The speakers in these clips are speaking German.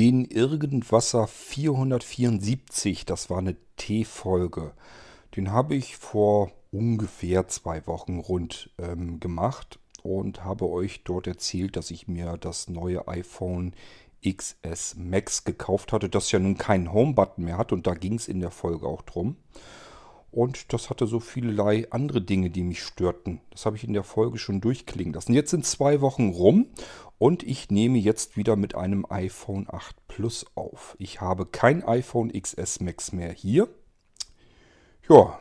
Den Irgendwasser 474, das war eine T-Folge. Den habe ich vor ungefähr zwei Wochen rund ähm, gemacht und habe euch dort erzählt, dass ich mir das neue iPhone XS Max gekauft hatte, das ja nun keinen Home-Button mehr hat und da ging es in der Folge auch drum. Und das hatte so vielerlei andere Dinge, die mich störten. Das habe ich in der Folge schon durchklingen lassen. Jetzt sind zwei Wochen rum und ich nehme jetzt wieder mit einem iPhone 8 Plus auf. Ich habe kein iPhone XS Max mehr hier. Ja,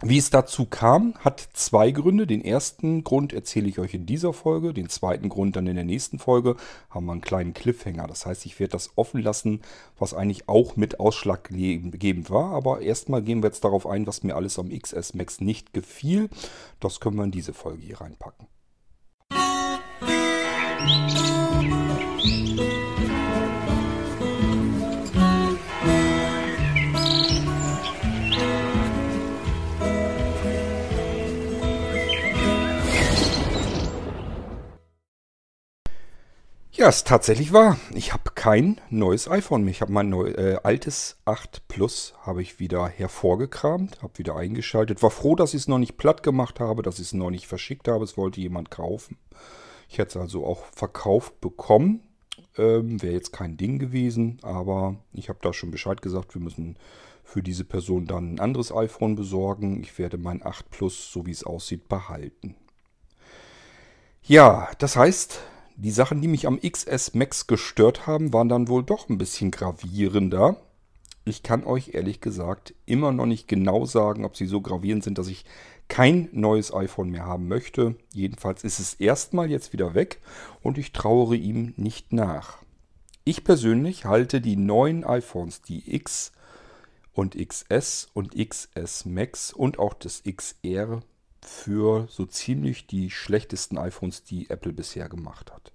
wie es dazu kam, hat zwei Gründe. Den ersten Grund erzähle ich euch in dieser Folge, den zweiten Grund dann in der nächsten Folge. Haben wir einen kleinen Cliffhanger. Das heißt, ich werde das offen lassen, was eigentlich auch mit ausschlaggebend war. Aber erstmal gehen wir jetzt darauf ein, was mir alles am XS Max nicht gefiel. Das können wir in diese Folge hier reinpacken. Ja, es ist tatsächlich wahr. Ich habe kein neues iPhone mehr. Ich habe mein neu, äh, altes 8 Plus habe ich wieder hervorgekramt, habe wieder eingeschaltet. War froh, dass ich es noch nicht platt gemacht habe, dass ich es noch nicht verschickt habe. Es wollte jemand kaufen. Ich hätte es also auch verkauft bekommen. Ähm, Wäre jetzt kein Ding gewesen, aber ich habe da schon Bescheid gesagt, wir müssen für diese Person dann ein anderes iPhone besorgen. Ich werde mein 8 Plus, so wie es aussieht, behalten. Ja, das heißt, die Sachen, die mich am XS Max gestört haben, waren dann wohl doch ein bisschen gravierender. Ich kann euch ehrlich gesagt immer noch nicht genau sagen, ob sie so gravierend sind, dass ich kein neues iPhone mehr haben möchte. Jedenfalls ist es erstmal jetzt wieder weg und ich trauere ihm nicht nach. Ich persönlich halte die neuen iPhones, die X und XS und XS Max und auch das XR für so ziemlich die schlechtesten iPhones, die Apple bisher gemacht hat.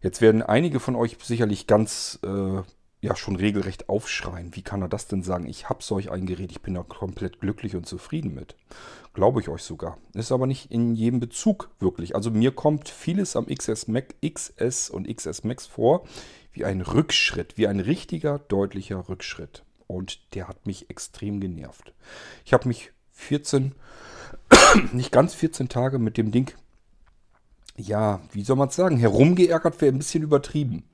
Jetzt werden einige von euch sicherlich ganz, äh, ja, schon regelrecht aufschreien. Wie kann er das denn sagen? Ich habe solch ein Gerät, ich bin da komplett glücklich und zufrieden mit. Glaube ich euch sogar. Ist aber nicht in jedem Bezug wirklich. Also mir kommt vieles am XS, Mac, XS und XS Max vor wie ein Rückschritt, wie ein richtiger, deutlicher Rückschritt. Und der hat mich extrem genervt. Ich habe mich 14 nicht ganz 14 Tage mit dem Ding, ja, wie soll man es sagen, herumgeärgert wäre ein bisschen übertrieben.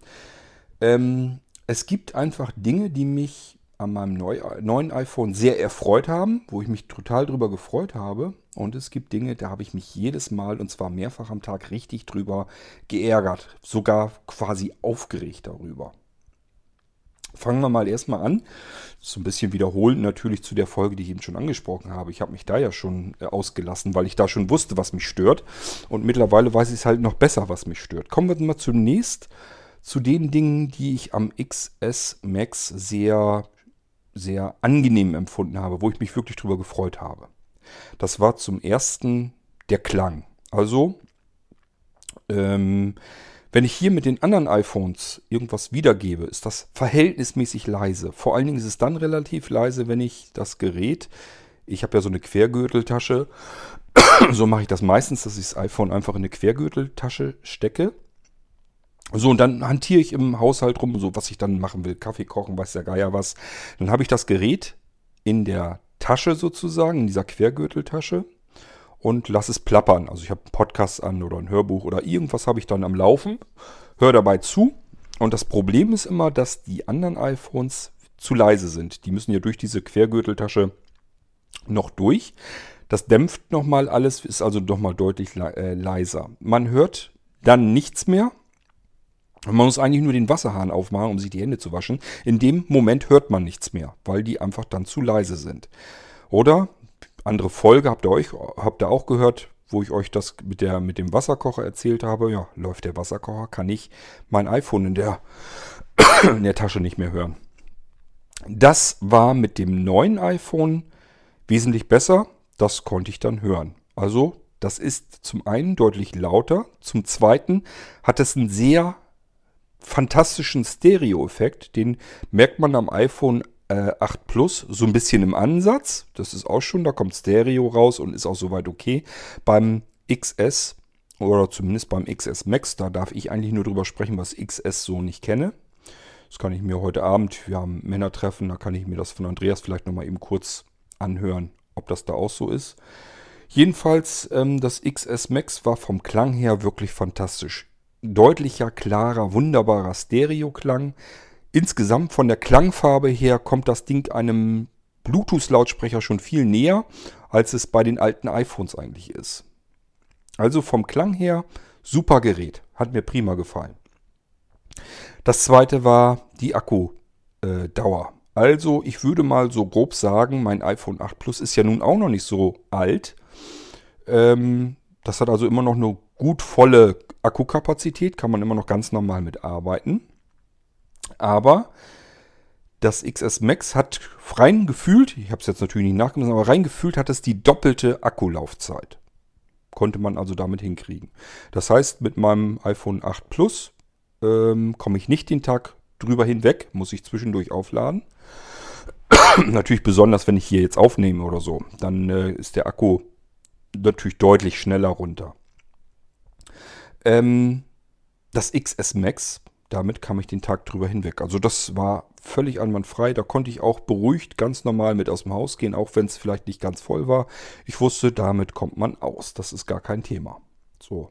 Ähm, es gibt einfach Dinge, die mich an meinem neu, neuen iPhone sehr erfreut haben, wo ich mich total drüber gefreut habe. Und es gibt Dinge, da habe ich mich jedes Mal und zwar mehrfach am Tag richtig drüber geärgert, sogar quasi aufgeregt darüber. Fangen wir mal erstmal an. So ein bisschen wiederholend natürlich zu der Folge, die ich eben schon angesprochen habe. Ich habe mich da ja schon äh, ausgelassen, weil ich da schon wusste, was mich stört. Und mittlerweile weiß ich es halt noch besser, was mich stört. Kommen wir mal zunächst zu den Dingen, die ich am XS Max sehr, sehr angenehm empfunden habe, wo ich mich wirklich drüber gefreut habe. Das war zum ersten der Klang. Also, ähm, wenn ich hier mit den anderen iPhones irgendwas wiedergebe, ist das verhältnismäßig leise. Vor allen Dingen ist es dann relativ leise, wenn ich das Gerät, ich habe ja so eine Quergürteltasche, so mache ich das meistens, dass ich das iPhone einfach in eine Quergürteltasche stecke. So, und dann hantiere ich im Haushalt rum, so was ich dann machen will, Kaffee kochen, weiß der Geier was. Dann habe ich das Gerät in der Tasche sozusagen, in dieser Quergürteltasche und lass es plappern. Also ich habe einen Podcast an oder ein Hörbuch oder irgendwas habe ich dann am Laufen, höre dabei zu. Und das Problem ist immer, dass die anderen iPhones zu leise sind. Die müssen ja durch diese Quergürteltasche noch durch. Das dämpft nochmal alles, ist also nochmal deutlich äh, leiser. Man hört dann nichts mehr. Man muss eigentlich nur den Wasserhahn aufmachen, um sich die Hände zu waschen. In dem Moment hört man nichts mehr, weil die einfach dann zu leise sind. Oder andere Folge habt ihr euch, habt ihr auch gehört, wo ich euch das mit, der, mit dem Wasserkocher erzählt habe. Ja, läuft der Wasserkocher, kann ich mein iPhone in der, in der Tasche nicht mehr hören. Das war mit dem neuen iPhone wesentlich besser. Das konnte ich dann hören. Also, das ist zum einen deutlich lauter. Zum zweiten hat es einen sehr fantastischen Stereo-Effekt. Den merkt man am iPhone äh, 8 Plus so ein bisschen im Ansatz. Das ist auch schon, da kommt Stereo raus und ist auch soweit okay. Beim XS oder zumindest beim XS Max, da darf ich eigentlich nur drüber sprechen, was XS so nicht kenne. Das kann ich mir heute Abend, wir haben Männertreffen, da kann ich mir das von Andreas vielleicht nochmal eben kurz anhören, ob das da auch so ist. Jedenfalls, ähm, das XS Max war vom Klang her wirklich fantastisch. Deutlicher, klarer, wunderbarer Stereo-Klang. Insgesamt von der Klangfarbe her kommt das Ding einem Bluetooth-Lautsprecher schon viel näher, als es bei den alten iPhones eigentlich ist. Also vom Klang her super Gerät. Hat mir prima gefallen. Das zweite war die Akkudauer. Also ich würde mal so grob sagen, mein iPhone 8 Plus ist ja nun auch noch nicht so alt. Ähm, das hat also immer noch eine gut volle Akkukapazität, kann man immer noch ganz normal mitarbeiten. Aber das XS Max hat rein gefühlt, ich habe es jetzt natürlich nicht nachgemessen, aber rein gefühlt hat es die doppelte Akkulaufzeit. Konnte man also damit hinkriegen. Das heißt, mit meinem iPhone 8 Plus ähm, komme ich nicht den Tag drüber hinweg, muss ich zwischendurch aufladen. natürlich besonders, wenn ich hier jetzt aufnehme oder so. Dann äh, ist der Akku natürlich deutlich schneller runter. Ähm, das XS Max, damit kam ich den Tag drüber hinweg. Also das war völlig einwandfrei. Da konnte ich auch beruhigt ganz normal mit aus dem Haus gehen, auch wenn es vielleicht nicht ganz voll war. Ich wusste, damit kommt man aus. Das ist gar kein Thema. So.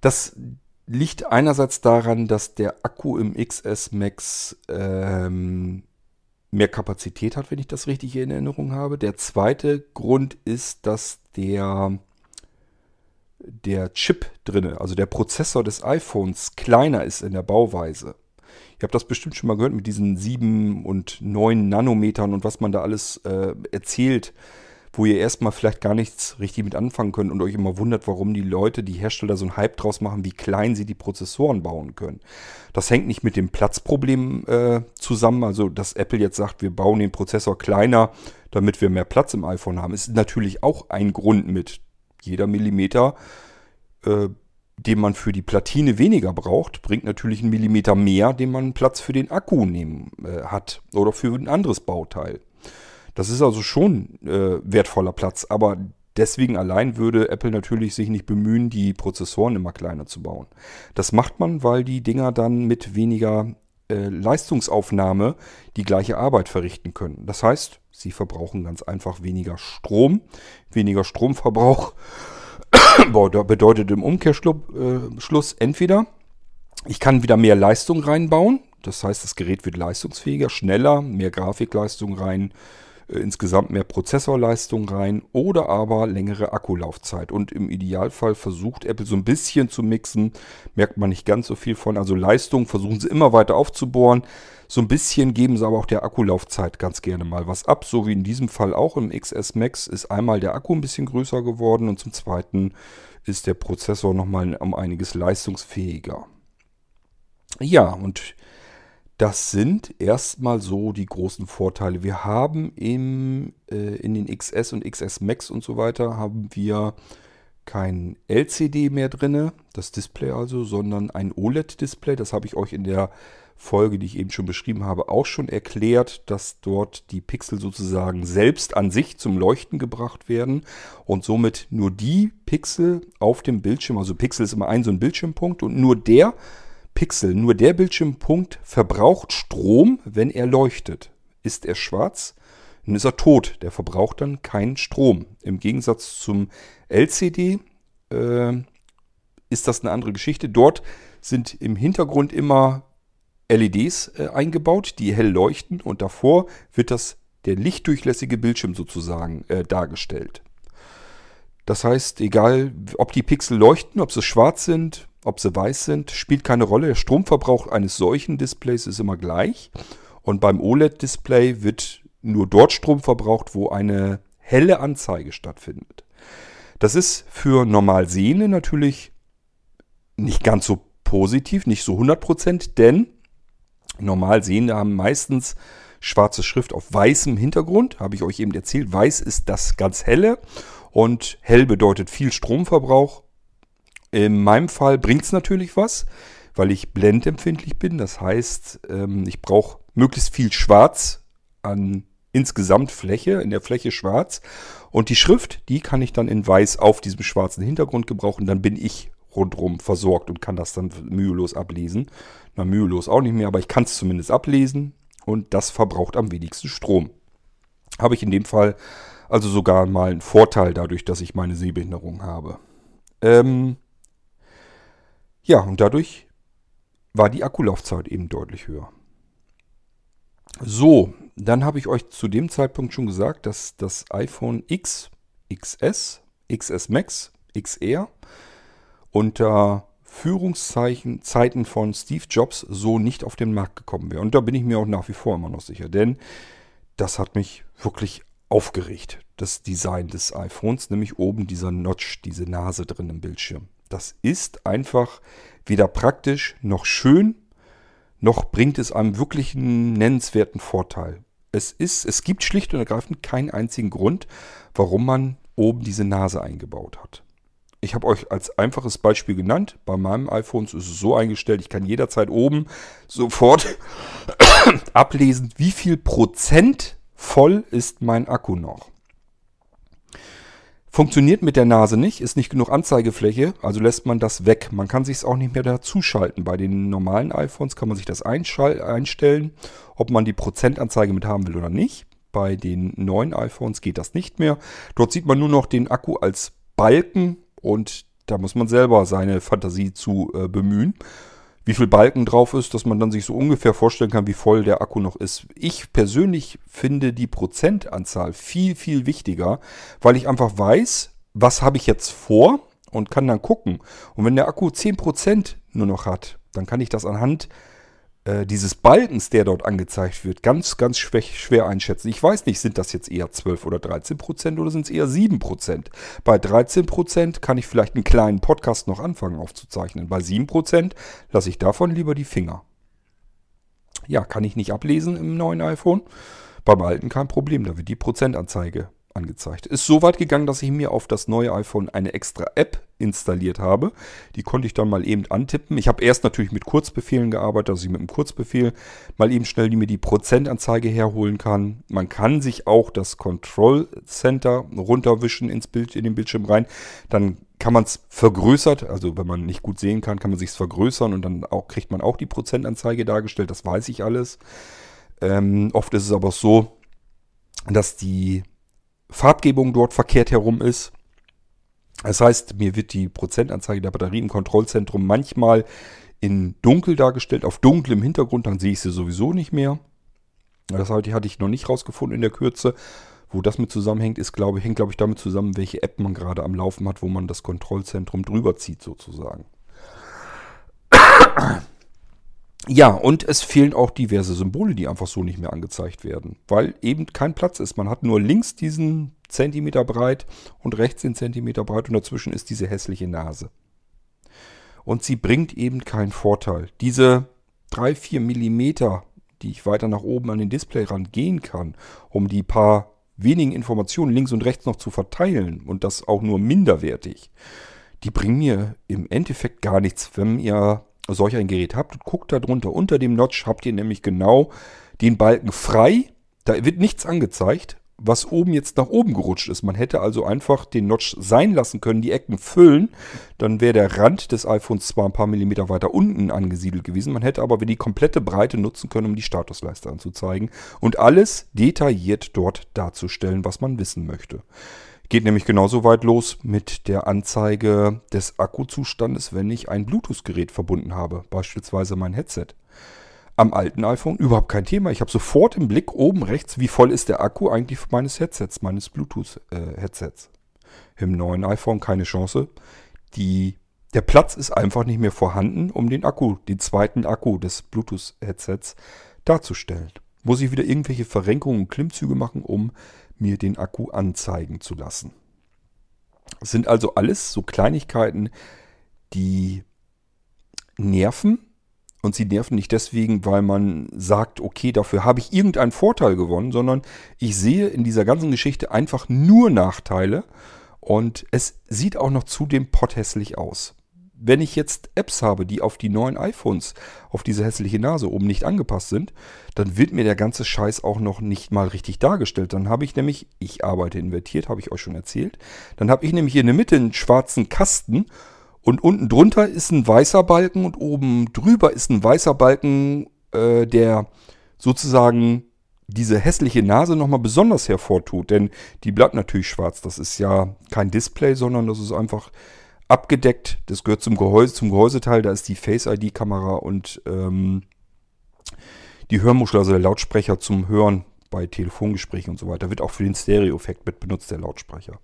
Das liegt einerseits daran, dass der Akku im XS Max ähm, mehr Kapazität hat, wenn ich das richtig in Erinnerung habe. Der zweite Grund ist, dass der, der Chip drinne, also der Prozessor des iPhones, kleiner ist in der Bauweise. Ihr habt das bestimmt schon mal gehört mit diesen 7 und 9 Nanometern und was man da alles äh, erzählt wo ihr erstmal vielleicht gar nichts richtig mit anfangen könnt und euch immer wundert, warum die Leute, die Hersteller so einen Hype draus machen, wie klein sie die Prozessoren bauen können. Das hängt nicht mit dem Platzproblem äh, zusammen, also dass Apple jetzt sagt, wir bauen den Prozessor kleiner, damit wir mehr Platz im iPhone haben, ist natürlich auch ein Grund mit jeder Millimeter. Äh, den man für die Platine weniger braucht, bringt natürlich einen Millimeter mehr, den man Platz für den Akku nehmen äh, hat oder für ein anderes Bauteil. Das ist also schon äh, wertvoller Platz, aber deswegen allein würde Apple natürlich sich nicht bemühen, die Prozessoren immer kleiner zu bauen. Das macht man, weil die Dinger dann mit weniger äh, Leistungsaufnahme die gleiche Arbeit verrichten können. Das heißt, sie verbrauchen ganz einfach weniger Strom. Weniger Stromverbrauch bedeutet im Umkehrschluss äh, entweder, ich kann wieder mehr Leistung reinbauen. Das heißt, das Gerät wird leistungsfähiger, schneller, mehr Grafikleistung rein, insgesamt mehr Prozessorleistung rein oder aber längere Akkulaufzeit. Und im Idealfall versucht Apple so ein bisschen zu mixen, merkt man nicht ganz so viel von. Also Leistung versuchen sie immer weiter aufzubohren. So ein bisschen geben sie aber auch der Akkulaufzeit ganz gerne mal was ab, so wie in diesem Fall auch im XS Max ist einmal der Akku ein bisschen größer geworden und zum zweiten ist der Prozessor nochmal um einiges leistungsfähiger. Ja, und das sind erstmal so die großen Vorteile. Wir haben im, äh, in den XS und XS Max und so weiter haben wir kein LCD mehr drin, das Display also, sondern ein OLED-Display. Das habe ich euch in der Folge, die ich eben schon beschrieben habe, auch schon erklärt, dass dort die Pixel sozusagen selbst an sich zum Leuchten gebracht werden und somit nur die Pixel auf dem Bildschirm, also Pixel ist immer ein so ein Bildschirmpunkt und nur der Pixel. Nur der Bildschirmpunkt verbraucht Strom, wenn er leuchtet. Ist er schwarz, dann ist er tot. Der verbraucht dann keinen Strom. Im Gegensatz zum LCD äh, ist das eine andere Geschichte. Dort sind im Hintergrund immer LEDs äh, eingebaut, die hell leuchten und davor wird das der lichtdurchlässige Bildschirm sozusagen äh, dargestellt. Das heißt, egal ob die Pixel leuchten, ob sie schwarz sind, ob sie weiß sind, spielt keine Rolle. Der Stromverbrauch eines solchen Displays ist immer gleich. Und beim OLED-Display wird nur dort Strom verbraucht, wo eine helle Anzeige stattfindet. Das ist für normal Sehende natürlich nicht ganz so positiv, nicht so 100%, denn normal Sehende haben meistens schwarze Schrift auf weißem Hintergrund, habe ich euch eben erzählt. Weiß ist das ganz helle und hell bedeutet viel Stromverbrauch in meinem Fall bringt es natürlich was, weil ich blendempfindlich bin. Das heißt, ähm, ich brauche möglichst viel Schwarz an insgesamt Fläche, in der Fläche schwarz. Und die Schrift, die kann ich dann in weiß auf diesem schwarzen Hintergrund gebrauchen. Dann bin ich rundherum versorgt und kann das dann mühelos ablesen. Na, mühelos auch nicht mehr, aber ich kann es zumindest ablesen und das verbraucht am wenigsten Strom. Habe ich in dem Fall also sogar mal einen Vorteil dadurch, dass ich meine Sehbehinderung habe. Ähm ja, und dadurch war die Akkulaufzeit eben deutlich höher. So, dann habe ich euch zu dem Zeitpunkt schon gesagt, dass das iPhone X, XS, XS Max, XR unter Führungszeichen Zeiten von Steve Jobs so nicht auf den Markt gekommen wäre. Und da bin ich mir auch nach wie vor immer noch sicher, denn das hat mich wirklich aufgeregt, das Design des iPhones, nämlich oben dieser Notch, diese Nase drin im Bildschirm. Das ist einfach weder praktisch noch schön, noch bringt es einem wirklich einen nennenswerten Vorteil. Es ist, es gibt schlicht und ergreifend keinen einzigen Grund, warum man oben diese Nase eingebaut hat. Ich habe euch als einfaches Beispiel genannt. Bei meinem iPhone ist es so eingestellt, ich kann jederzeit oben sofort ablesen, wie viel Prozent voll ist mein Akku noch. Funktioniert mit der Nase nicht, ist nicht genug Anzeigefläche, also lässt man das weg. Man kann sich es auch nicht mehr dazuschalten. Bei den normalen iPhones kann man sich das einstellen, ob man die Prozentanzeige mit haben will oder nicht. Bei den neuen iPhones geht das nicht mehr. Dort sieht man nur noch den Akku als Balken und da muss man selber seine Fantasie zu äh, bemühen wie viel Balken drauf ist, dass man dann sich so ungefähr vorstellen kann, wie voll der Akku noch ist. Ich persönlich finde die Prozentanzahl viel, viel wichtiger, weil ich einfach weiß, was habe ich jetzt vor und kann dann gucken. Und wenn der Akku 10% nur noch hat, dann kann ich das anhand äh, dieses Balkens, der dort angezeigt wird, ganz, ganz schwer, schwer einschätzen. Ich weiß nicht, sind das jetzt eher 12 oder 13 Prozent oder sind es eher 7 Prozent? Bei 13 Prozent kann ich vielleicht einen kleinen Podcast noch anfangen aufzuzeichnen. Bei 7 Prozent lasse ich davon lieber die Finger. Ja, kann ich nicht ablesen im neuen iPhone. Beim alten kein Problem, da wird die Prozentanzeige angezeigt. Ist so weit gegangen, dass ich mir auf das neue iPhone eine extra App installiert habe. Die konnte ich dann mal eben antippen. Ich habe erst natürlich mit Kurzbefehlen gearbeitet, dass ich mit einem Kurzbefehl mal eben schnell die mir die Prozentanzeige herholen kann. Man kann sich auch das Control Center runterwischen ins Bild, in den Bildschirm rein. Dann kann man es vergrößert, also wenn man nicht gut sehen kann, kann man sich vergrößern und dann auch, kriegt man auch die Prozentanzeige dargestellt. Das weiß ich alles. Ähm, oft ist es aber so, dass die Farbgebung dort verkehrt herum ist. Das heißt, mir wird die Prozentanzeige der Batterie im Kontrollzentrum manchmal in dunkel dargestellt, auf dunklem Hintergrund, dann sehe ich sie sowieso nicht mehr. Das hatte ich noch nicht rausgefunden in der Kürze. Wo das mit zusammenhängt, ist, glaube hängt, glaube ich, damit zusammen, welche App man gerade am Laufen hat, wo man das Kontrollzentrum drüber zieht, sozusagen. Ja, und es fehlen auch diverse Symbole, die einfach so nicht mehr angezeigt werden, weil eben kein Platz ist. Man hat nur links diesen Zentimeter breit und rechts den Zentimeter breit und dazwischen ist diese hässliche Nase. Und sie bringt eben keinen Vorteil. Diese 3-4 Millimeter, die ich weiter nach oben an den Display rangehen kann, um die paar wenigen Informationen links und rechts noch zu verteilen und das auch nur minderwertig, die bringen mir im Endeffekt gar nichts, wenn ihr solch ein Gerät habt und guckt da drunter. Unter dem Notch habt ihr nämlich genau den Balken frei. Da wird nichts angezeigt, was oben jetzt nach oben gerutscht ist. Man hätte also einfach den Notch sein lassen können, die Ecken füllen. Dann wäre der Rand des iPhones zwar ein paar Millimeter weiter unten angesiedelt gewesen. Man hätte aber die komplette Breite nutzen können, um die Statusleiste anzuzeigen. Und alles detailliert dort darzustellen, was man wissen möchte. Geht nämlich genauso weit los mit der Anzeige des Akkuzustandes, wenn ich ein Bluetooth-Gerät verbunden habe, beispielsweise mein Headset. Am alten iPhone überhaupt kein Thema. Ich habe sofort im Blick oben rechts, wie voll ist der Akku eigentlich meines Headsets, meines Bluetooth-Headsets. Im neuen iPhone keine Chance. Die, der Platz ist einfach nicht mehr vorhanden, um den Akku, den zweiten Akku des Bluetooth-Headsets darzustellen. Muss ich wieder irgendwelche Verrenkungen und Klimmzüge machen, um mir den Akku anzeigen zu lassen. Es sind also alles so Kleinigkeiten, die nerven. Und sie nerven nicht deswegen, weil man sagt, okay, dafür habe ich irgendeinen Vorteil gewonnen, sondern ich sehe in dieser ganzen Geschichte einfach nur Nachteile. Und es sieht auch noch zudem potthässlich aus wenn ich jetzt Apps habe, die auf die neuen iPhones, auf diese hässliche Nase oben nicht angepasst sind, dann wird mir der ganze Scheiß auch noch nicht mal richtig dargestellt. Dann habe ich nämlich, ich arbeite invertiert, habe ich euch schon erzählt, dann habe ich nämlich hier in der Mitte einen schwarzen Kasten Und unten drunter ist ein weißer Balken und oben drüber ist ein weißer Balken, äh, der sozusagen diese hässliche Nase nochmal besonders hervortut. Denn die bleibt natürlich schwarz. Das ist ja kein Display, sondern das ist einfach abgedeckt. Das gehört zum Gehäuse, zum Gehäuseteil. Da ist die Face-ID-Kamera und ähm, die Hörmuschel, also der Lautsprecher zum Hören bei Telefongesprächen und so weiter. Wird auch für den Stereo-Effekt mit benutzt, der Lautsprecher.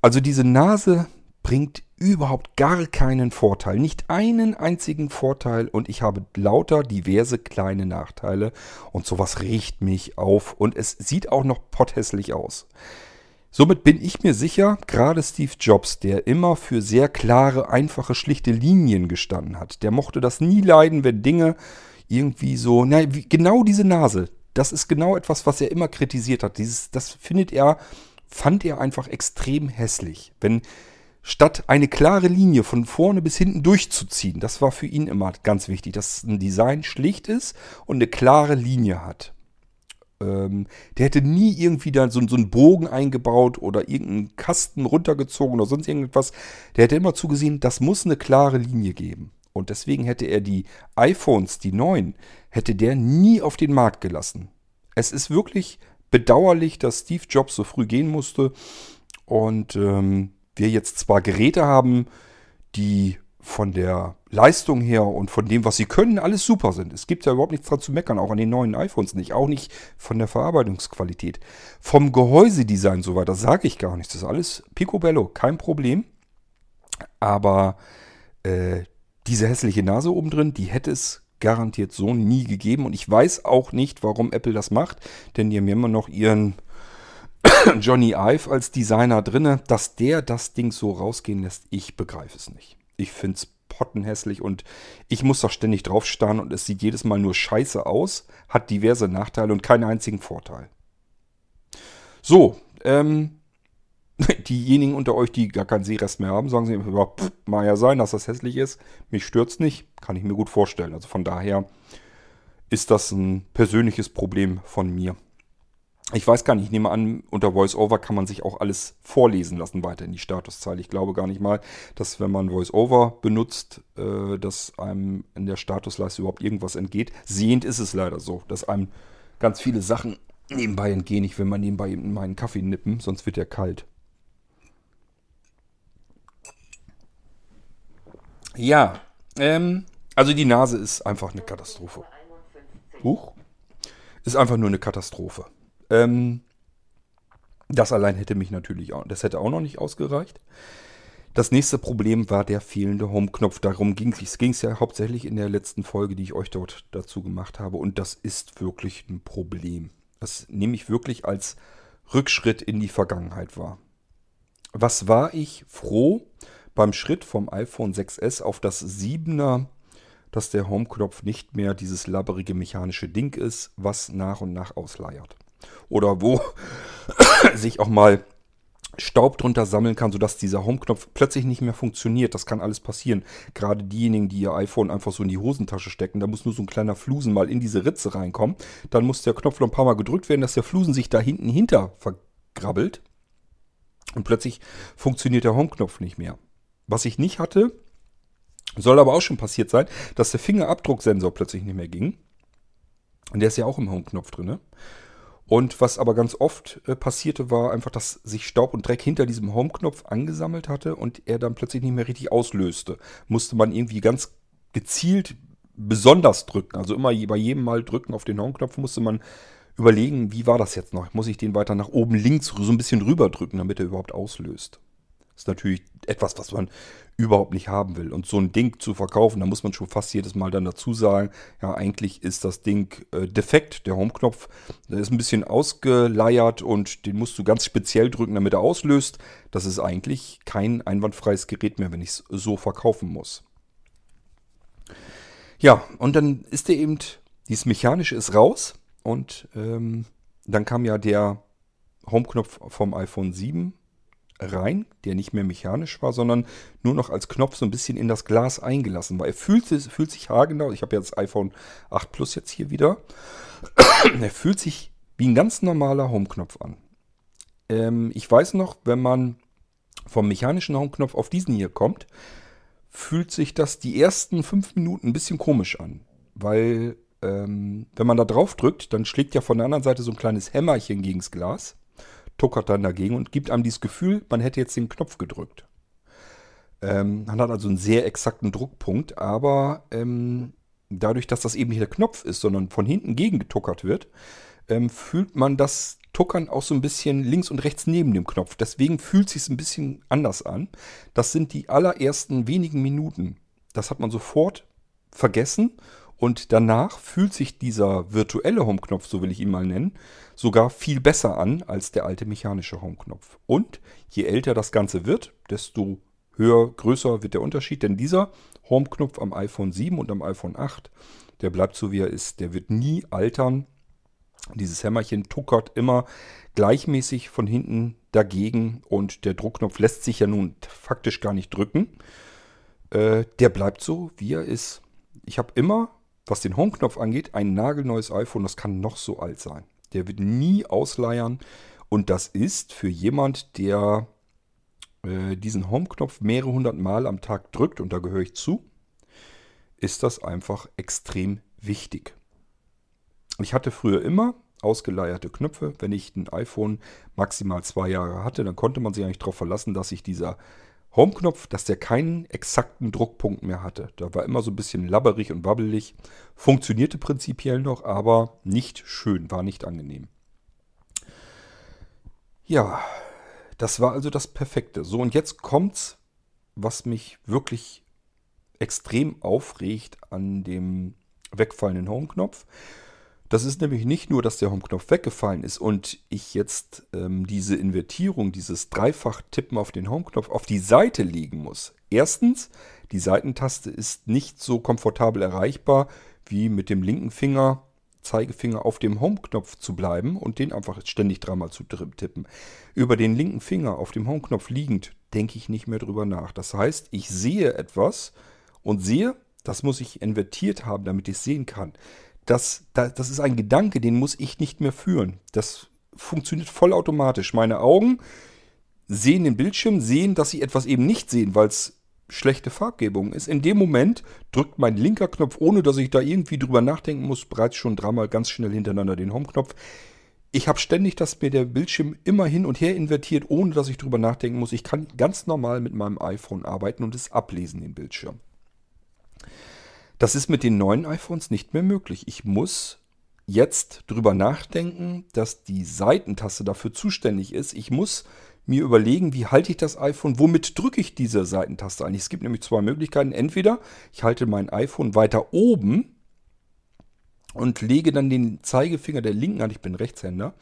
Also diese Nase bringt überhaupt gar keinen Vorteil. Nicht einen einzigen Vorteil und ich habe lauter diverse kleine Nachteile und sowas riecht mich auf und es sieht auch noch potthässlich aus. Somit bin ich mir sicher, gerade Steve Jobs, der immer für sehr klare, einfache, schlichte Linien gestanden hat, der mochte das nie leiden, wenn Dinge irgendwie so, na, genau diese Nase, das ist genau etwas, was er immer kritisiert hat. Dieses, das findet er, fand er einfach extrem hässlich. Wenn statt eine klare Linie von vorne bis hinten durchzuziehen, das war für ihn immer ganz wichtig, dass ein Design schlicht ist und eine klare Linie hat. Ähm, der hätte nie irgendwie da so, so einen Bogen eingebaut oder irgendeinen Kasten runtergezogen oder sonst irgendetwas. Der hätte immer zugesehen, das muss eine klare Linie geben. Und deswegen hätte er die iPhones, die neuen, hätte der nie auf den Markt gelassen. Es ist wirklich bedauerlich, dass Steve Jobs so früh gehen musste und ähm, wir jetzt zwar Geräte haben, die von der Leistung her und von dem, was sie können, alles super sind. Es gibt ja überhaupt nichts dran zu meckern, auch an den neuen iPhones nicht, auch nicht von der Verarbeitungsqualität. Vom Gehäusedesign so weiter sage ich gar nichts. Das ist alles picobello, kein Problem. Aber äh, diese hässliche Nase oben drin, die hätte es garantiert so nie gegeben. Und ich weiß auch nicht, warum Apple das macht, denn die haben immer noch ihren Johnny Ive als Designer drinne, dass der das Ding so rausgehen lässt. Ich begreife es nicht. Ich finde es pottenhässlich und ich muss da ständig drauf starren und es sieht jedes Mal nur scheiße aus, hat diverse Nachteile und keinen einzigen Vorteil. So, ähm, diejenigen unter euch, die gar keinen Sehrest mehr haben, sagen sie immer, pff, mal ja sein, dass das hässlich ist. Mich stört's nicht, kann ich mir gut vorstellen. Also von daher ist das ein persönliches Problem von mir. Ich weiß gar nicht, ich nehme an, unter VoiceOver kann man sich auch alles vorlesen lassen weiter in die Statuszeile. Ich glaube gar nicht mal, dass wenn man VoiceOver benutzt, äh, dass einem in der Statusleiste überhaupt irgendwas entgeht. Sehend ist es leider so, dass einem ganz viele Sachen nebenbei entgehen. Ich will mal nebenbei meinen Kaffee nippen, sonst wird er kalt. Ja, ähm, also die Nase ist einfach eine Katastrophe. Huch. Ist einfach nur eine Katastrophe. Ähm, das allein hätte mich natürlich auch, das hätte auch noch nicht ausgereicht. Das nächste Problem war der fehlende Home-Knopf. Darum ging es. ging es ja hauptsächlich in der letzten Folge, die ich euch dort dazu gemacht habe. Und das ist wirklich ein Problem. Das nehme ich wirklich als Rückschritt in die Vergangenheit wahr. Was war ich froh, beim Schritt vom iPhone 6S auf das 7er, dass der Home-Knopf nicht mehr dieses labberige mechanische Ding ist, was nach und nach ausleiert. Oder wo sich auch mal Staub drunter sammeln kann, sodass dieser Home-Knopf plötzlich nicht mehr funktioniert. Das kann alles passieren. Gerade diejenigen, die ihr iPhone einfach so in die Hosentasche stecken, da muss nur so ein kleiner Flusen mal in diese Ritze reinkommen. Dann muss der Knopf noch ein paar Mal gedrückt werden, dass der Flusen sich da hinten hinter vergrabbelt. Und plötzlich funktioniert der Home-Knopf nicht mehr. Was ich nicht hatte, soll aber auch schon passiert sein, dass der Fingerabdrucksensor plötzlich nicht mehr ging. Und der ist ja auch im Home-Knopf drin. Und was aber ganz oft äh, passierte, war einfach, dass sich Staub und Dreck hinter diesem Home-Knopf angesammelt hatte und er dann plötzlich nicht mehr richtig auslöste. Musste man irgendwie ganz gezielt besonders drücken. Also immer bei jedem Mal drücken auf den Home-Knopf musste man überlegen, wie war das jetzt noch? Muss ich den weiter nach oben links so ein bisschen rüber drücken, damit er überhaupt auslöst? ist natürlich etwas, was man überhaupt nicht haben will. Und so ein Ding zu verkaufen, da muss man schon fast jedes Mal dann dazu sagen, ja, eigentlich ist das Ding äh, defekt. Der Home-Knopf, der ist ein bisschen ausgeleiert und den musst du ganz speziell drücken, damit er auslöst. Das ist eigentlich kein einwandfreies Gerät mehr, wenn ich es so verkaufen muss. Ja, und dann ist der eben, dieses Mechanische ist raus und ähm, dann kam ja der Home-Knopf vom iPhone 7 rein, der nicht mehr mechanisch war, sondern nur noch als Knopf so ein bisschen in das Glas eingelassen war. Er fühlt, fühlt sich haargenau, ich habe ja das iPhone 8 Plus jetzt hier wieder, er fühlt sich wie ein ganz normaler Home-Knopf an. Ähm, ich weiß noch, wenn man vom mechanischen Homeknopf auf diesen hier kommt, fühlt sich das die ersten fünf Minuten ein bisschen komisch an. Weil, ähm, wenn man da drauf drückt, dann schlägt ja von der anderen Seite so ein kleines Hämmerchen gegens Glas, tuckert dann dagegen und gibt einem dieses Gefühl, man hätte jetzt den Knopf gedrückt. Ähm, man hat also einen sehr exakten Druckpunkt, aber ähm, dadurch, dass das eben nicht der Knopf ist, sondern von hinten gegengetuckert wird, ähm, fühlt man das Tuckern auch so ein bisschen links und rechts neben dem Knopf. Deswegen fühlt es sich ein bisschen anders an. Das sind die allerersten wenigen Minuten. Das hat man sofort vergessen und danach fühlt sich dieser virtuelle Home-Knopf, so will ich ihn mal nennen, sogar viel besser an als der alte mechanische Home-Knopf. Und je älter das Ganze wird, desto höher, größer wird der Unterschied. Denn dieser Home-Knopf am iPhone 7 und am iPhone 8, der bleibt so wie er ist. Der wird nie altern. Dieses Hämmerchen tuckert immer gleichmäßig von hinten dagegen und der Druckknopf lässt sich ja nun faktisch gar nicht drücken. Äh, der bleibt so, wie er ist. Ich habe immer, was den Home-Knopf angeht, ein nagelneues iPhone. Das kann noch so alt sein. Der wird nie ausleiern. Und das ist für jemand, der äh, diesen Home-Knopf mehrere hundert Mal am Tag drückt, und da gehöre ich zu, ist das einfach extrem wichtig. Ich hatte früher immer ausgeleierte Knöpfe. Wenn ich ein iPhone maximal zwei Jahre hatte, dann konnte man sich eigentlich darauf verlassen, dass sich dieser Home-Knopf, dass der keinen exakten Druckpunkt mehr hatte. Da war immer so ein bisschen labberig und wabbelig. Funktionierte prinzipiell noch, aber nicht schön, war nicht angenehm. Ja, das war also das Perfekte. So, und jetzt kommt's, was mich wirklich extrem aufregt an dem wegfallenden Home-Knopf. Das ist nämlich nicht nur, dass der Home-Knopf weggefallen ist und ich jetzt ähm, diese Invertierung, dieses Dreifach-Tippen auf den Home-Knopf auf die Seite legen muss. Erstens, die Seitentaste ist nicht so komfortabel erreichbar wie mit dem linken Finger, Zeigefinger auf dem Home-Knopf zu bleiben und den einfach ständig dreimal zu tippen. Über den linken Finger auf dem Home-Knopf liegend denke ich nicht mehr drüber nach. Das heißt, ich sehe etwas und sehe, das muss ich invertiert haben, damit ich es sehen kann das, das ist ein Gedanke, den muss ich nicht mehr führen. Das funktioniert vollautomatisch. Meine Augen sehen den Bildschirm, sehen, dass sie etwas eben nicht sehen, weil es schlechte Farbgebung ist. In dem Moment drückt mein linker Knopf, ohne dass ich da irgendwie drüber nachdenken muss, bereits schon dreimal ganz schnell hintereinander den Home-Knopf. Ich habe ständig, dass mir der Bildschirm immer hin und her invertiert, ohne dass ich drüber nachdenken muss. Ich kann ganz normal mit meinem iPhone arbeiten und es ablesen, den Bildschirm. Das ist mit den neuen iPhones nicht mehr möglich. Ich muss jetzt drüber nachdenken, dass die Seitentaste dafür zuständig ist. Ich muss mir überlegen, wie halte ich das iPhone, womit drücke ich diese Seitentaste eigentlich. Es gibt nämlich zwei Möglichkeiten. Entweder ich halte mein iPhone weiter oben und lege dann den Zeigefinger der linken Hand, ich bin Rechtshänder,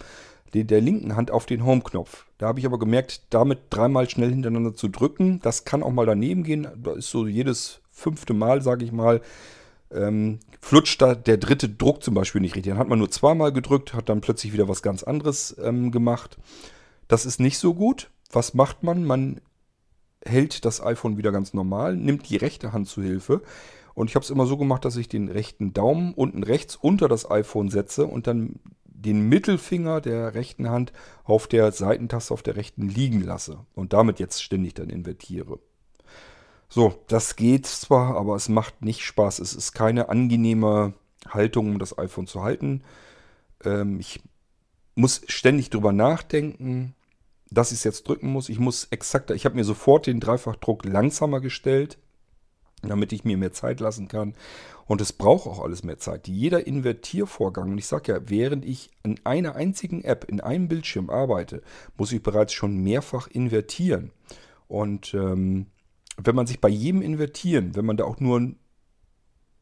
der linken Hand auf den Home-Knopf. Da habe ich aber gemerkt, damit dreimal schnell hintereinander zu drücken, das kann auch mal daneben gehen. Da ist so jedes fünfte Mal, sage ich mal, ähm, flutscht da der dritte Druck zum Beispiel nicht richtig. Dann hat man nur zweimal gedrückt, hat dann plötzlich wieder was ganz anderes ähm, gemacht. Das ist nicht so gut. Was macht man? Man hält das iPhone wieder ganz normal, nimmt die rechte Hand zu Hilfe. Und ich habe es immer so gemacht, dass ich den rechten Daumen unten rechts unter das iPhone setze und dann den Mittelfinger der rechten Hand auf der Seitentaste auf der rechten liegen lasse und damit jetzt ständig dann invertiere. So, das geht zwar, aber es macht nicht Spaß. Es ist keine angenehme Haltung, um das iPhone zu halten. Ähm, ich muss ständig drüber nachdenken, dass ich es jetzt drücken muss. Ich muss exakter, ich habe mir sofort den Dreifachdruck langsamer gestellt, damit ich mir mehr Zeit lassen kann. Und es braucht auch alles mehr Zeit. Jeder Invertiervorgang, und ich sage ja, während ich in einer einzigen App, in einem Bildschirm arbeite, muss ich bereits schon mehrfach invertieren. Und ähm, wenn man sich bei jedem Invertieren, wenn man da auch nur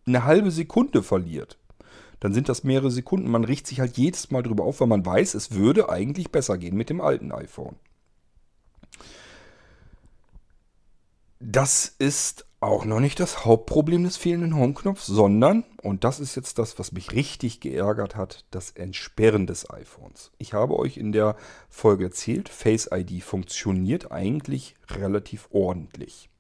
eine halbe Sekunde verliert, dann sind das mehrere Sekunden. Man riecht sich halt jedes Mal drüber auf, weil man weiß, es würde eigentlich besser gehen mit dem alten iPhone. Das ist auch noch nicht das Hauptproblem des fehlenden Home-Knopfs, sondern, und das ist jetzt das, was mich richtig geärgert hat, das Entsperren des iPhones. Ich habe euch in der Folge erzählt, Face ID funktioniert eigentlich relativ ordentlich.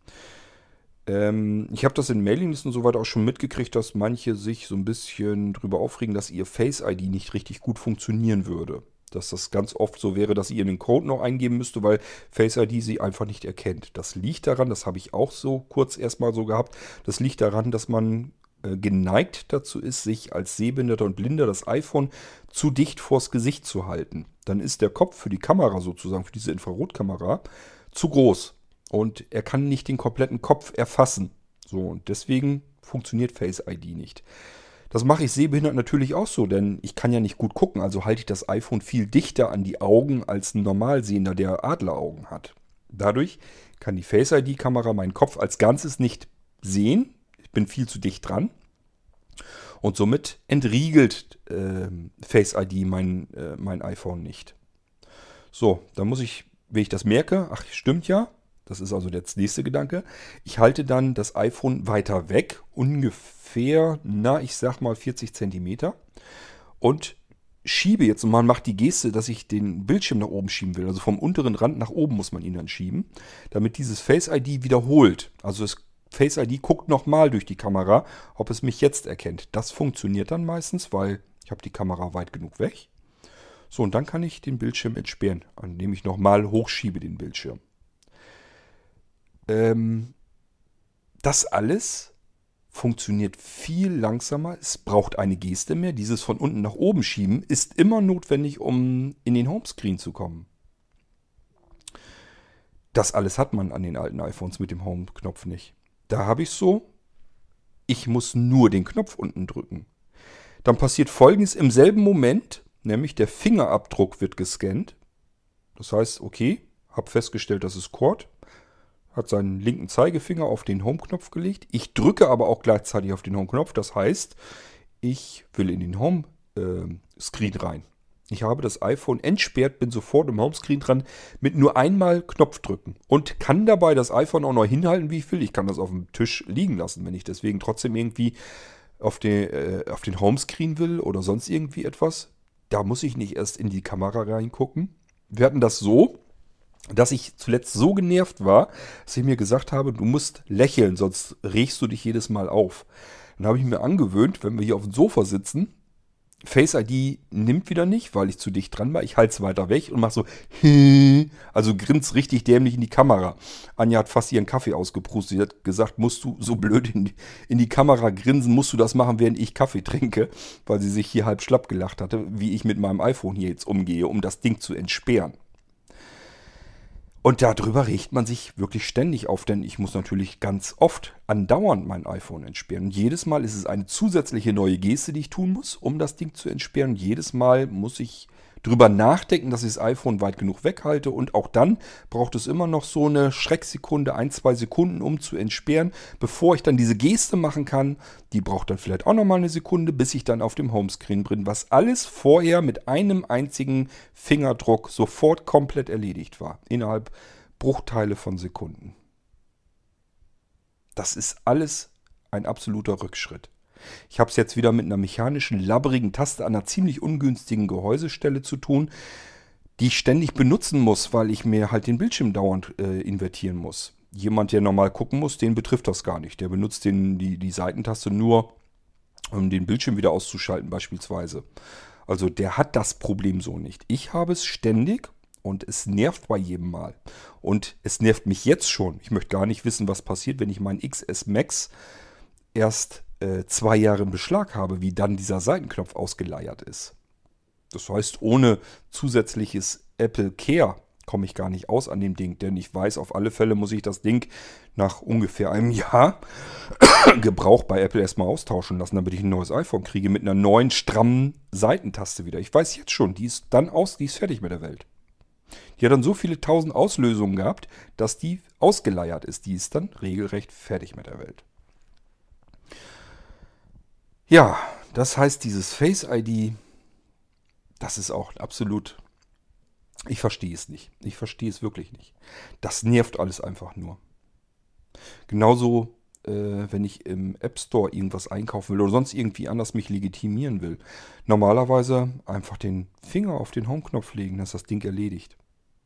Ähm, ich habe das in Mailinglisten soweit auch schon mitgekriegt, dass manche sich so ein bisschen drüber aufregen, dass ihr Face ID nicht richtig gut funktionieren würde. dass das ganz oft so wäre, dass ihr den Code noch eingeben müsste, weil Face ID sie einfach nicht erkennt. Das liegt daran, das habe ich auch so kurz erstmal so gehabt, das liegt daran, dass man äh, geneigt dazu ist, sich als Sehbehinderter und Blinder das iPhone zu dicht vors Gesicht zu halten. Dann ist der Kopf für die Kamera sozusagen, für diese Infrarotkamera, zu groß. Und er kann nicht den kompletten Kopf erfassen. So, und deswegen funktioniert Face ID nicht. Das mache ich sehbehindert natürlich auch so, denn ich kann ja nicht gut gucken, also halte ich das iPhone viel dichter an die Augen als ein Normalsehender, der Adleraugen hat. Dadurch kann die Face ID-Kamera meinen Kopf als Ganzes nicht sehen. Ich bin viel zu dicht dran. Und somit entriegelt äh, Face ID mein, äh, mein iPhone nicht. So, dann muss ich, wenn ich das merke, ach, stimmt ja, das ist also der nächste Gedanke. Ich halte dann das iPhone weiter weg, ungefähr, na, ich sag mal 40 Zentimeter. Und schiebe jetzt, und man macht die Geste, dass ich den Bildschirm nach oben schieben will. Also vom unteren Rand nach oben muss man ihn dann schieben, damit dieses Face ID wiederholt. Also das Face ID guckt nochmal durch die Kamera, ob es mich jetzt erkennt. Das funktioniert dann meistens, weil ich habe die Kamera weit genug weg. So, und dann kann ich den Bildschirm entsperren, indem ich nochmal hochschiebe den Bildschirm. Ähm, das alles funktioniert viel langsamer. Es braucht eine Geste mehr. Dieses von unten nach oben schieben ist immer notwendig, um in den Homescreen zu kommen. Das alles hat man an den alten iPhones mit dem Home-Knopf nicht. Da habe ich so, ich muss nur den Knopf unten drücken. Dann passiert folgendes im selben Moment, nämlich der Fingerabdruck wird gescannt. Das heißt, okay, habe festgestellt, das ist Cord hat seinen linken Zeigefinger auf den Home-Knopf gelegt. Ich drücke aber auch gleichzeitig auf den Home-Knopf. Das heißt, ich will in den Home-Screen rein. Ich habe das iPhone entsperrt, bin sofort im Homescreen dran, mit nur einmal Knopf drücken und kann dabei das iPhone auch noch hinhalten, wie ich will. Ich kann das auf dem Tisch liegen lassen, wenn ich deswegen trotzdem irgendwie auf den, äh, auf den Homescreen will oder sonst irgendwie etwas. Da muss ich nicht erst in die Kamera reingucken. Wir hatten das so, dass ich zuletzt so genervt war, dass ich mir gesagt habe, du musst lächeln, sonst regst du dich jedes Mal auf. Dann habe ich mir angewöhnt, wenn wir hier auf dem Sofa sitzen, Face ID nimmt wieder nicht, weil ich zu dicht dran war. Ich halte es weiter weg und mache so, also grins richtig dämlich in die Kamera. Anja hat fast ihren Kaffee ausgeprustet. Sie hat gesagt, musst du so blöd in die, in die Kamera grinsen, musst du das machen, während ich Kaffee trinke, weil sie sich hier halb schlapp gelacht hatte, wie ich mit meinem iPhone hier jetzt umgehe, um das Ding zu entsperren. Und darüber regt man sich wirklich ständig auf, denn ich muss natürlich ganz oft andauernd mein iPhone entsperren. Und jedes Mal ist es eine zusätzliche neue Geste, die ich tun muss, um das Ding zu entsperren. Jedes Mal muss ich drüber nachdenken, dass ich das iPhone weit genug weghalte und auch dann braucht es immer noch so eine Schrecksekunde, ein, zwei Sekunden, um zu entsperren, bevor ich dann diese Geste machen kann. Die braucht dann vielleicht auch nochmal eine Sekunde, bis ich dann auf dem Homescreen bin, was alles vorher mit einem einzigen Fingerdruck sofort komplett erledigt war, innerhalb Bruchteile von Sekunden. Das ist alles ein absoluter Rückschritt. Ich habe es jetzt wieder mit einer mechanischen, labberigen Taste an einer ziemlich ungünstigen Gehäusestelle zu tun, die ich ständig benutzen muss, weil ich mir halt den Bildschirm dauernd äh, invertieren muss. Jemand, der normal gucken muss, den betrifft das gar nicht. Der benutzt den, die, die Seitentaste nur, um den Bildschirm wieder auszuschalten beispielsweise. Also der hat das Problem so nicht. Ich habe es ständig und es nervt bei jedem Mal. Und es nervt mich jetzt schon. Ich möchte gar nicht wissen, was passiert, wenn ich meinen XS Max erst äh, zwei Jahre im Beschlag habe, wie dann dieser Seitenknopf ausgeleiert ist. Das heißt, ohne zusätzliches Apple Care komme ich gar nicht aus an dem Ding, denn ich weiß, auf alle Fälle muss ich das Ding nach ungefähr einem Jahr Gebrauch bei Apple erstmal austauschen lassen, damit ich ein neues iPhone kriege mit einer neuen strammen Seitentaste wieder. Ich weiß jetzt schon, die ist dann aus, die ist fertig mit der Welt. Die hat dann so viele tausend Auslösungen gehabt, dass die ausgeleiert ist. Die ist dann regelrecht fertig mit der Welt. Ja, das heißt, dieses Face ID, das ist auch absolut. Ich verstehe es nicht. Ich verstehe es wirklich nicht. Das nervt alles einfach nur. Genauso, äh, wenn ich im App Store irgendwas einkaufen will oder sonst irgendwie anders mich legitimieren will. Normalerweise einfach den Finger auf den Home-Knopf legen, dass das Ding erledigt.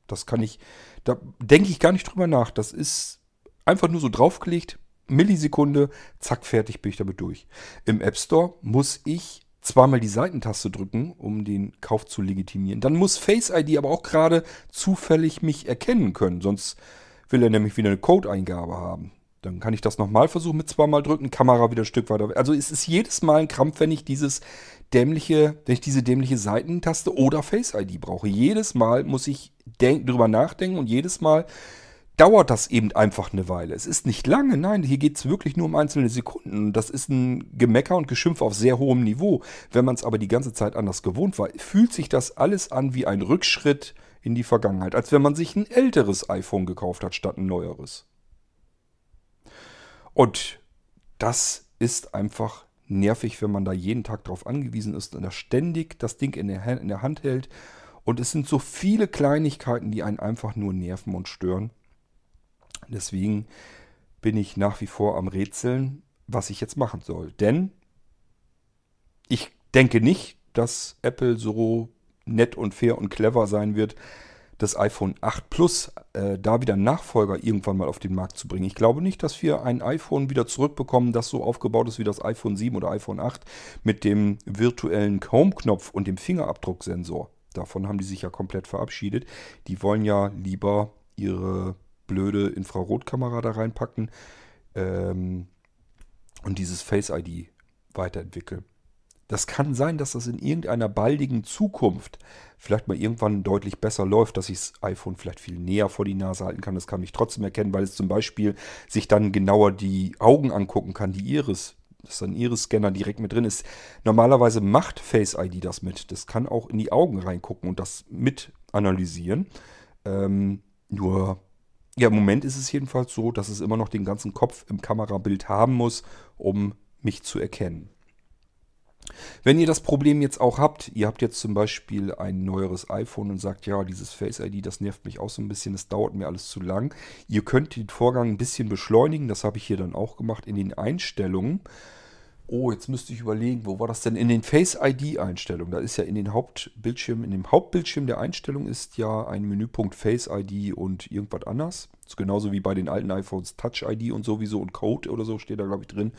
Das kann ich, da denke ich gar nicht drüber nach. Das ist einfach nur so draufgelegt, Millisekunde, zack, fertig bin ich damit durch. Im App Store muss ich zweimal die Seitentaste drücken, um den Kauf zu legitimieren. Dann muss Face ID aber auch gerade zufällig mich erkennen können, sonst will er nämlich wieder eine Codeingabe haben. Dann kann ich das nochmal versuchen mit zweimal drücken, Kamera wieder ein Stück weiter. Also es ist jedes Mal ein Krampf, wenn ich dieses dämliche, wenn ich diese dämliche Seitentaste oder Face ID brauche. Jedes Mal muss ich drüber nachdenken und jedes Mal dauert das eben einfach eine Weile. Es ist nicht lange, nein, hier geht es wirklich nur um einzelne Sekunden. Das ist ein Gemecker und Geschimpf auf sehr hohem Niveau. Wenn man es aber die ganze Zeit anders gewohnt war, fühlt sich das alles an wie ein Rückschritt in die Vergangenheit, als wenn man sich ein älteres iPhone gekauft hat statt ein neueres. Und das ist einfach nervig, wenn man da jeden Tag drauf angewiesen ist und da ständig das Ding in der, in der Hand hält. Und es sind so viele Kleinigkeiten, die einen einfach nur nerven und stören. Deswegen bin ich nach wie vor am Rätseln, was ich jetzt machen soll. Denn ich denke nicht, dass Apple so nett und fair und clever sein wird, das iPhone 8 Plus äh, da wieder Nachfolger irgendwann mal auf den Markt zu bringen. Ich glaube nicht, dass wir ein iPhone wieder zurückbekommen, das so aufgebaut ist wie das iPhone 7 oder iPhone 8 mit dem virtuellen Home-Knopf und dem Fingerabdrucksensor. Davon haben die sich ja komplett verabschiedet. Die wollen ja lieber ihre blöde Infrarotkamera da reinpacken ähm, und dieses Face ID weiterentwickeln. Das kann sein, dass das in irgendeiner baldigen Zukunft vielleicht mal irgendwann deutlich besser läuft, dass ich das iPhone vielleicht viel näher vor die Nase halten kann. Das kann mich trotzdem erkennen, weil es zum Beispiel sich dann genauer die Augen angucken kann, die Iris. Dass dann Iris-Scanner direkt mit drin ist. Normalerweise macht Face ID das mit. Das kann auch in die Augen reingucken und das mit analysieren. Ähm, nur ja, im Moment ist es jedenfalls so, dass es immer noch den ganzen Kopf im Kamerabild haben muss, um mich zu erkennen. Wenn ihr das Problem jetzt auch habt, ihr habt jetzt zum Beispiel ein neueres iPhone und sagt, ja, dieses Face ID, das nervt mich auch so ein bisschen, das dauert mir alles zu lang. Ihr könnt den Vorgang ein bisschen beschleunigen, das habe ich hier dann auch gemacht in den Einstellungen. Oh, jetzt müsste ich überlegen, wo war das denn? In den Face ID-Einstellungen. Da ist ja in den Hauptbildschirm, in dem Hauptbildschirm der Einstellung ist ja ein Menüpunkt Face ID und irgendwas anders. Das ist genauso wie bei den alten iPhones Touch ID und sowieso und Code oder so steht da, glaube ich, drin.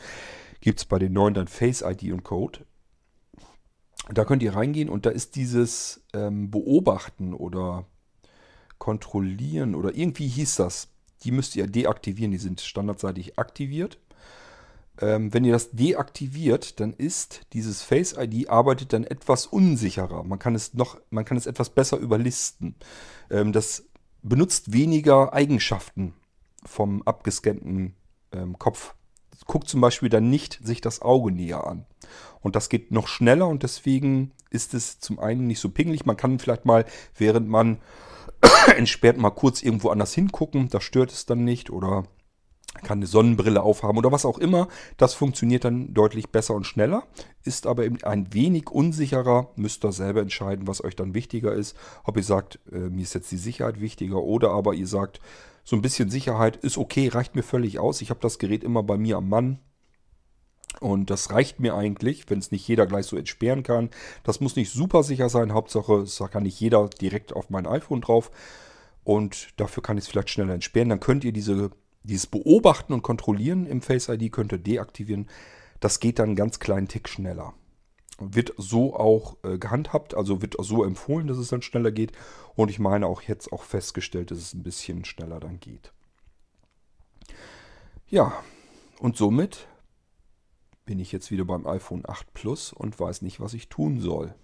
Gibt es bei den neuen dann Face ID und Code. Da könnt ihr reingehen und da ist dieses ähm, Beobachten oder Kontrollieren oder irgendwie hieß das. Die müsst ihr deaktivieren. Die sind standardseitig aktiviert. Ähm, wenn ihr das deaktiviert, dann ist dieses Face ID arbeitet dann etwas unsicherer. Man kann es noch, man kann es etwas besser überlisten. Ähm, das benutzt weniger Eigenschaften vom abgescannten ähm, Kopf. Guckt zum Beispiel dann nicht sich das Auge näher an. Und das geht noch schneller und deswegen ist es zum einen nicht so pingelig. Man kann vielleicht mal, während man entsperrt, mal kurz irgendwo anders hingucken. Das stört es dann nicht oder kann eine Sonnenbrille aufhaben oder was auch immer. Das funktioniert dann deutlich besser und schneller, ist aber eben ein wenig unsicherer. Müsst ihr selber entscheiden, was euch dann wichtiger ist. Ob ihr sagt, äh, mir ist jetzt die Sicherheit wichtiger oder aber ihr sagt, so ein bisschen Sicherheit ist okay, reicht mir völlig aus. Ich habe das Gerät immer bei mir am Mann. Und das reicht mir eigentlich, wenn es nicht jeder gleich so entsperren kann. Das muss nicht super sicher sein. Hauptsache, es kann nicht jeder direkt auf mein iPhone drauf. Und dafür kann ich es vielleicht schneller entsperren. Dann könnt ihr diese dieses Beobachten und Kontrollieren im Face ID könnt ihr deaktivieren. Das geht dann einen ganz kleinen Tick schneller. Wird so auch äh, gehandhabt, also wird so empfohlen, dass es dann schneller geht. Und ich meine auch jetzt auch festgestellt, dass es ein bisschen schneller dann geht. Ja, und somit bin ich jetzt wieder beim iPhone 8 Plus und weiß nicht, was ich tun soll.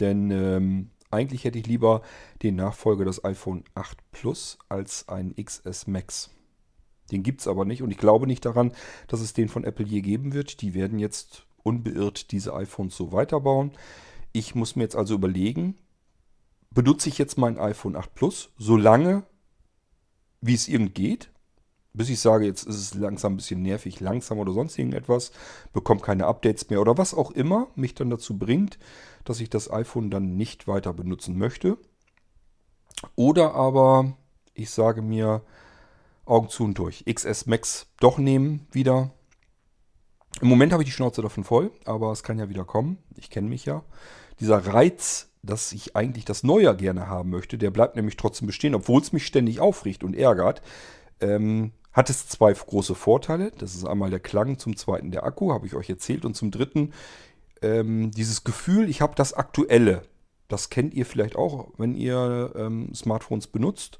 Denn ähm, eigentlich hätte ich lieber den Nachfolger des iPhone 8 Plus als ein XS Max. Den gibt es aber nicht und ich glaube nicht daran, dass es den von Apple je geben wird. Die werden jetzt unbeirrt diese iPhones so weiterbauen. Ich muss mir jetzt also überlegen, benutze ich jetzt mein iPhone 8 Plus so lange, wie es irgend geht, bis ich sage, jetzt ist es langsam ein bisschen nervig, langsam oder sonst irgendetwas, bekomme keine Updates mehr oder was auch immer mich dann dazu bringt, dass ich das iPhone dann nicht weiter benutzen möchte. Oder aber ich sage mir, Augen zu und durch. XS Max doch nehmen wieder. Im Moment habe ich die Schnauze davon voll, aber es kann ja wieder kommen. Ich kenne mich ja. Dieser Reiz, dass ich eigentlich das Neue gerne haben möchte, der bleibt nämlich trotzdem bestehen, obwohl es mich ständig aufricht und ärgert. Ähm, hat es zwei große Vorteile. Das ist einmal der Klang, zum zweiten der Akku, habe ich euch erzählt. Und zum dritten ähm, dieses Gefühl, ich habe das Aktuelle. Das kennt ihr vielleicht auch, wenn ihr ähm, Smartphones benutzt,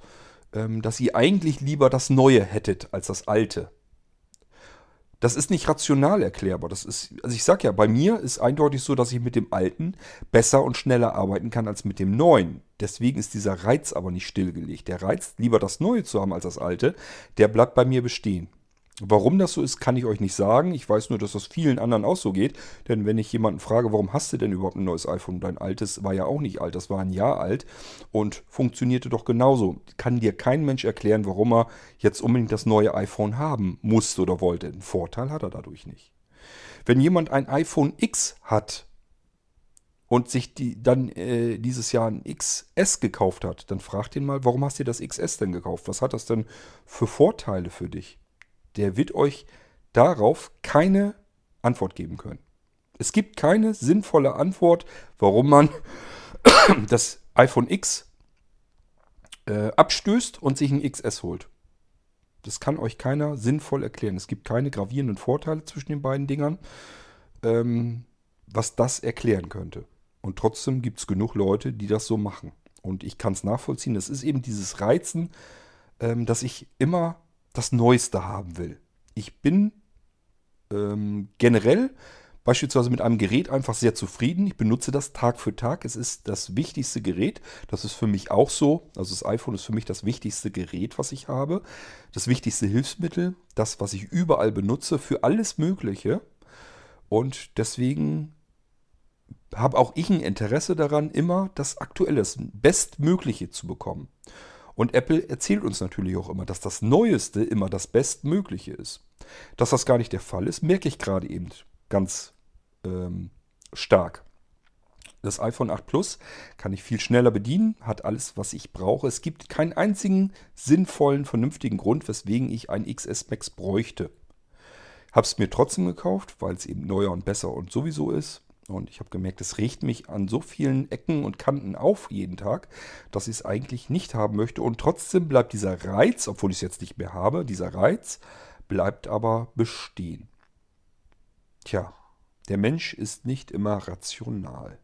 ähm, dass ihr eigentlich lieber das Neue hättet als das Alte. Das ist nicht rational erklärbar. Das ist, also ich sag ja, bei mir ist eindeutig so, dass ich mit dem Alten besser und schneller arbeiten kann als mit dem Neuen. Deswegen ist dieser Reiz aber nicht stillgelegt. Der Reiz, lieber das Neue zu haben als das Alte, der bleibt bei mir bestehen. Warum das so ist, kann ich euch nicht sagen. Ich weiß nur, dass das vielen anderen auch so geht. Denn wenn ich jemanden frage, warum hast du denn überhaupt ein neues iPhone? Dein altes war ja auch nicht alt, das war ein Jahr alt und funktionierte doch genauso. Kann dir kein Mensch erklären, warum er jetzt unbedingt das neue iPhone haben musste oder wollte. Einen Vorteil hat er dadurch nicht. Wenn jemand ein iPhone X hat und sich die, dann äh, dieses Jahr ein XS gekauft hat, dann fragt ihn mal, warum hast du das XS denn gekauft? Was hat das denn für Vorteile für dich? Der wird euch darauf keine Antwort geben können. Es gibt keine sinnvolle Antwort, warum man das iPhone X äh, abstößt und sich ein XS holt. Das kann euch keiner sinnvoll erklären. Es gibt keine gravierenden Vorteile zwischen den beiden Dingern, ähm, was das erklären könnte. Und trotzdem gibt es genug Leute, die das so machen. Und ich kann es nachvollziehen. Das ist eben dieses Reizen, ähm, dass ich immer das Neueste haben will. Ich bin ähm, generell beispielsweise mit einem Gerät einfach sehr zufrieden. Ich benutze das Tag für Tag. Es ist das wichtigste Gerät. Das ist für mich auch so. Also das iPhone ist für mich das wichtigste Gerät, was ich habe. Das wichtigste Hilfsmittel. Das, was ich überall benutze für alles Mögliche. Und deswegen habe auch ich ein Interesse daran, immer das Aktuelle, das Bestmögliche zu bekommen. Und Apple erzählt uns natürlich auch immer, dass das Neueste immer das Bestmögliche ist. Dass das gar nicht der Fall ist, merke ich gerade eben ganz ähm, stark. Das iPhone 8 Plus kann ich viel schneller bedienen, hat alles, was ich brauche. Es gibt keinen einzigen sinnvollen, vernünftigen Grund, weswegen ich ein XS Max bräuchte. Habe es mir trotzdem gekauft, weil es eben neuer und besser und sowieso ist. Und ich habe gemerkt, es riecht mich an so vielen Ecken und Kanten auf jeden Tag, dass ich es eigentlich nicht haben möchte. Und trotzdem bleibt dieser Reiz, obwohl ich es jetzt nicht mehr habe, dieser Reiz bleibt aber bestehen. Tja, der Mensch ist nicht immer rational.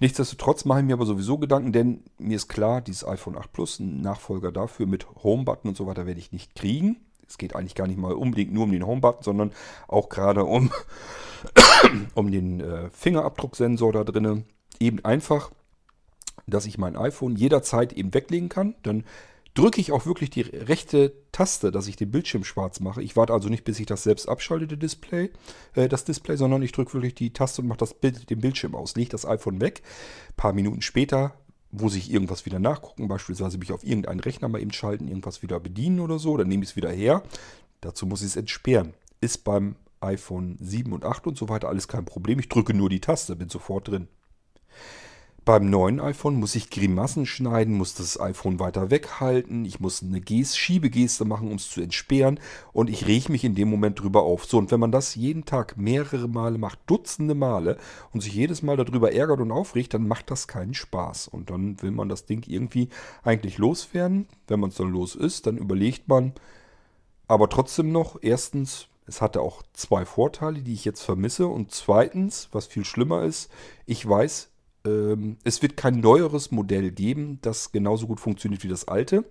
Nichtsdestotrotz mache ich mir aber sowieso Gedanken, denn mir ist klar, dieses iPhone 8 Plus, ein Nachfolger dafür mit Home-Button und so weiter, werde ich nicht kriegen. Es geht eigentlich gar nicht mal unbedingt nur um den Home-Button, sondern auch gerade um um den äh, Fingerabdrucksensor da drinnen. Eben einfach, dass ich mein iPhone jederzeit eben weglegen kann. Dann drücke ich auch wirklich die rechte Taste, dass ich den Bildschirm schwarz mache. Ich warte also nicht, bis ich das selbst abschalte, Display, äh, das Display sondern ich drücke wirklich die Taste und mache das Bild, den Bildschirm aus. Lege das iPhone weg. Ein paar Minuten später muss ich irgendwas wieder nachgucken, beispielsweise mich auf irgendeinen Rechner mal eben schalten, irgendwas wieder bedienen oder so, dann nehme ich es wieder her. Dazu muss ich es entsperren. Ist beim iPhone 7 und 8 und so weiter alles kein Problem. Ich drücke nur die Taste, bin sofort drin. Beim neuen iPhone muss ich Grimassen schneiden, muss das iPhone weiter weghalten, ich muss eine Geste, Schiebegeste machen, um es zu entsperren und ich reg mich in dem Moment drüber auf. So, und wenn man das jeden Tag mehrere Male macht, Dutzende Male und sich jedes Mal darüber ärgert und aufregt, dann macht das keinen Spaß. Und dann will man das Ding irgendwie eigentlich loswerden. Wenn man es dann los ist, dann überlegt man aber trotzdem noch, erstens, es hatte auch zwei Vorteile, die ich jetzt vermisse. Und zweitens, was viel schlimmer ist, ich weiß, ähm, es wird kein neueres Modell geben, das genauso gut funktioniert wie das alte.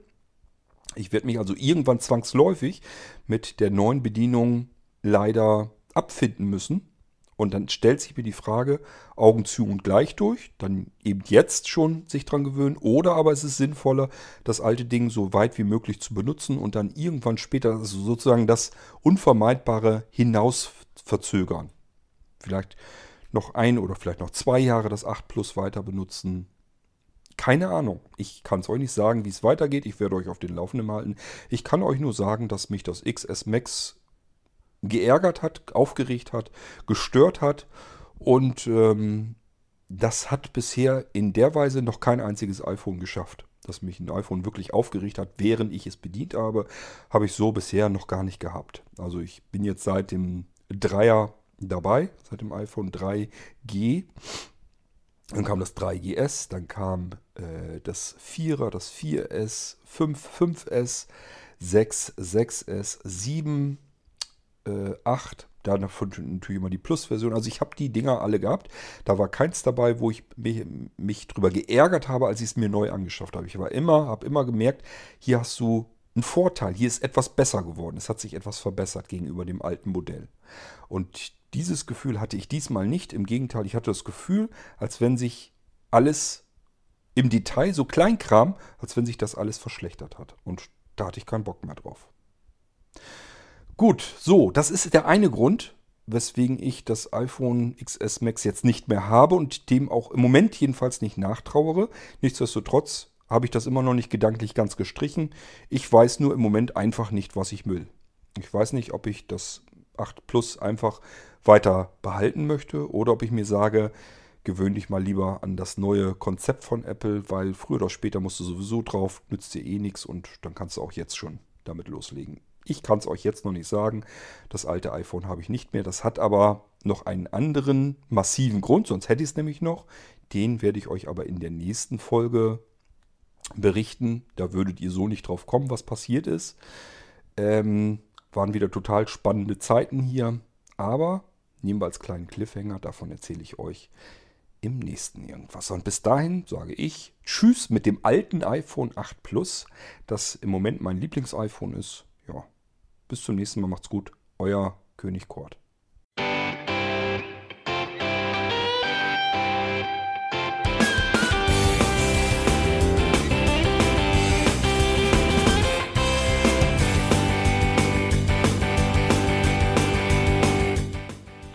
Ich werde mich also irgendwann zwangsläufig mit der neuen Bedienung leider abfinden müssen. Und dann stellt sich mir die Frage, Augen zu und gleich durch, dann eben jetzt schon sich dran gewöhnen, oder aber es ist sinnvoller, das alte Ding so weit wie möglich zu benutzen und dann irgendwann später also sozusagen das Unvermeidbare hinaus verzögern. Vielleicht noch ein oder vielleicht noch zwei Jahre das 8 Plus weiter benutzen. Keine Ahnung. Ich kann es euch nicht sagen, wie es weitergeht. Ich werde euch auf den Laufenden halten. Ich kann euch nur sagen, dass mich das XS Max geärgert hat, aufgeregt hat, gestört hat. Und ähm, das hat bisher in der Weise noch kein einziges iPhone geschafft. Dass mich ein iPhone wirklich aufgeregt hat, während ich es bedient habe, habe ich so bisher noch gar nicht gehabt. Also ich bin jetzt seit dem 3er dabei, seit dem iPhone 3G. Dann kam das 3GS, dann kam äh, das 4er, das 4S, 5, 5S, 6, 6S, 7, äh, 8, da natürlich immer die Plus-Version. Also ich habe die Dinger alle gehabt. Da war keins dabei, wo ich mich, mich drüber geärgert habe, als ich es mir neu angeschafft habe. Ich war immer, habe immer gemerkt, hier hast du einen Vorteil. Hier ist etwas besser geworden. Es hat sich etwas verbessert gegenüber dem alten Modell. Und dieses Gefühl hatte ich diesmal nicht. Im Gegenteil, ich hatte das Gefühl, als wenn sich alles im Detail, so Kleinkram, als wenn sich das alles verschlechtert hat. Und da hatte ich keinen Bock mehr drauf. Gut, so, das ist der eine Grund, weswegen ich das iPhone XS Max jetzt nicht mehr habe und dem auch im Moment jedenfalls nicht nachtrauere. Nichtsdestotrotz habe ich das immer noch nicht gedanklich ganz gestrichen. Ich weiß nur im Moment einfach nicht, was ich will. Ich weiß nicht, ob ich das 8 Plus einfach weiter behalten möchte oder ob ich mir sage, gewöhn dich mal lieber an das neue Konzept von Apple, weil früher oder später musst du sowieso drauf, nützt dir eh nichts und dann kannst du auch jetzt schon damit loslegen. Ich kann es euch jetzt noch nicht sagen. Das alte iPhone habe ich nicht mehr. Das hat aber noch einen anderen massiven Grund, sonst hätte ich es nämlich noch. Den werde ich euch aber in der nächsten Folge berichten. Da würdet ihr so nicht drauf kommen, was passiert ist. Ähm, waren wieder total spannende Zeiten hier. Aber nehmen wir als kleinen Cliffhanger, davon erzähle ich euch im nächsten irgendwas. Und bis dahin sage ich Tschüss mit dem alten iPhone 8 Plus, das im Moment mein Lieblings-iPhone ist. Ja, bis zum nächsten Mal, macht's gut. Euer König Kort.